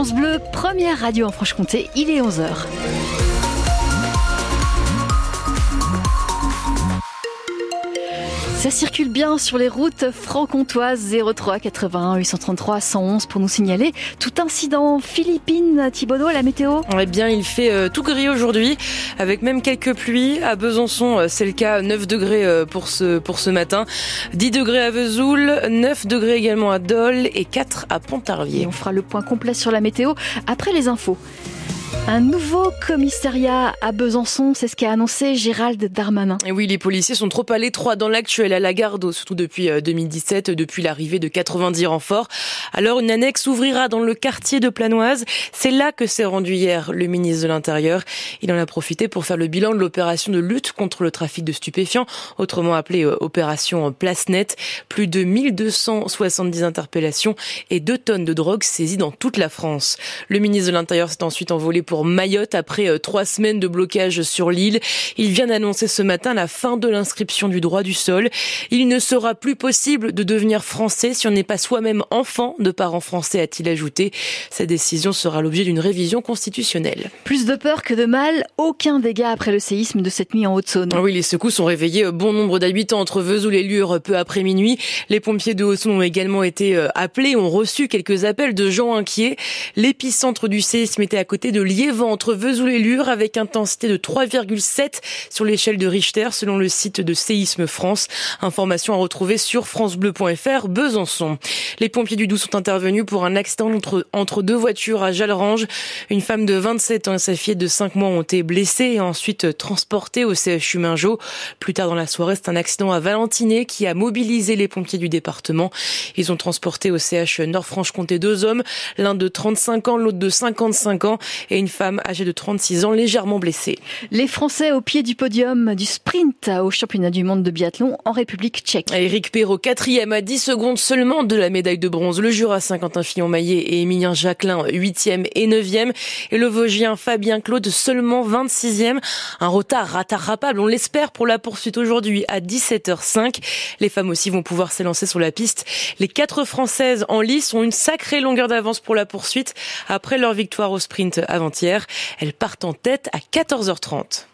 France Bleu, première radio en Franche-Comté, il est 11h. Ça circule bien sur les routes franc-comtoises 03 81 833 111 pour nous signaler tout incident Philippines. Thibaudot, la météo Eh bien, il fait euh, tout gris aujourd'hui, avec même quelques pluies. À Besançon, euh, c'est le cas, 9 degrés euh, pour ce, pour ce matin, 10 degrés à Vesoul, 9 degrés également à Dole et 4 à Pontarlier. Et on fera le point complet sur la météo après les infos. Un nouveau commissariat à Besançon, c'est ce qu'a annoncé Gérald Darmanin. Et oui, les policiers sont trop à l'étroit dans l'actuel à la garde, surtout depuis 2017, euh, depuis l'arrivée de 90 renforts. Alors une annexe ouvrira dans le quartier de Planoise. C'est là que s'est rendu hier le ministre de l'Intérieur. Il en a profité pour faire le bilan de l'opération de lutte contre le trafic de stupéfiants, autrement appelée euh, opération Place Net. Plus de 1270 interpellations et 2 tonnes de drogue saisies dans toute la France. Le ministre de l'Intérieur s'est ensuite envolé pour Mayotte après euh, trois semaines de blocage sur l'île. Il vient d'annoncer ce matin la fin de l'inscription du droit du sol. Il ne sera plus possible de devenir français si on n'est pas soi-même enfant de parents français, a-t-il ajouté. Cette décision sera l'objet d'une révision constitutionnelle. Plus de peur que de mal, aucun dégât après le séisme de cette nuit en Haute-Saône. Oui, les secousses ont réveillé euh, bon nombre d'habitants entre Vesoul et Lure peu après minuit. Les pompiers de Haute-Saône ont également été euh, appelés, ont reçu quelques appels de gens inquiets. L'épicentre du séisme était à côté de Liévent entre Vesoul et Lure avec intensité de 3,7 sur l'échelle de Richter selon le site de Séisme France. Information à retrouver sur francebleu.fr Besançon. Les pompiers du Doubs sont intervenus pour un accident entre, entre deux voitures à Jalrange. Une femme de 27 ans et sa fille de 5 mois ont été blessées et ensuite transportées au CHU Mingeot. Plus tard dans la soirée, c'est un accident à Valentiné qui a mobilisé les pompiers du département. Ils ont transporté au CH Nord-Franche-Comté deux hommes, l'un de 35 ans, l'autre de 55 ans et une femme âgée de 36 ans légèrement blessée. Les Français au pied du podium du sprint au championnat du monde de biathlon en République tchèque. Eric Perrault, quatrième à 10 secondes seulement de la médaille de bronze. Le Jura Saint-Quentin Fillon-Maillet et Émilien Jacquelin, huitième et neuvième. Et le Vosgien Fabien Claude, seulement 26e. Un retard rattrapable, on l'espère, pour la poursuite aujourd'hui à 17h05. Les femmes aussi vont pouvoir s'élancer sur la piste. Les quatre Françaises en lice ont une sacrée longueur d'avance pour la poursuite après leur victoire au sprint avant-hier. Elles partent en tête à 14h30.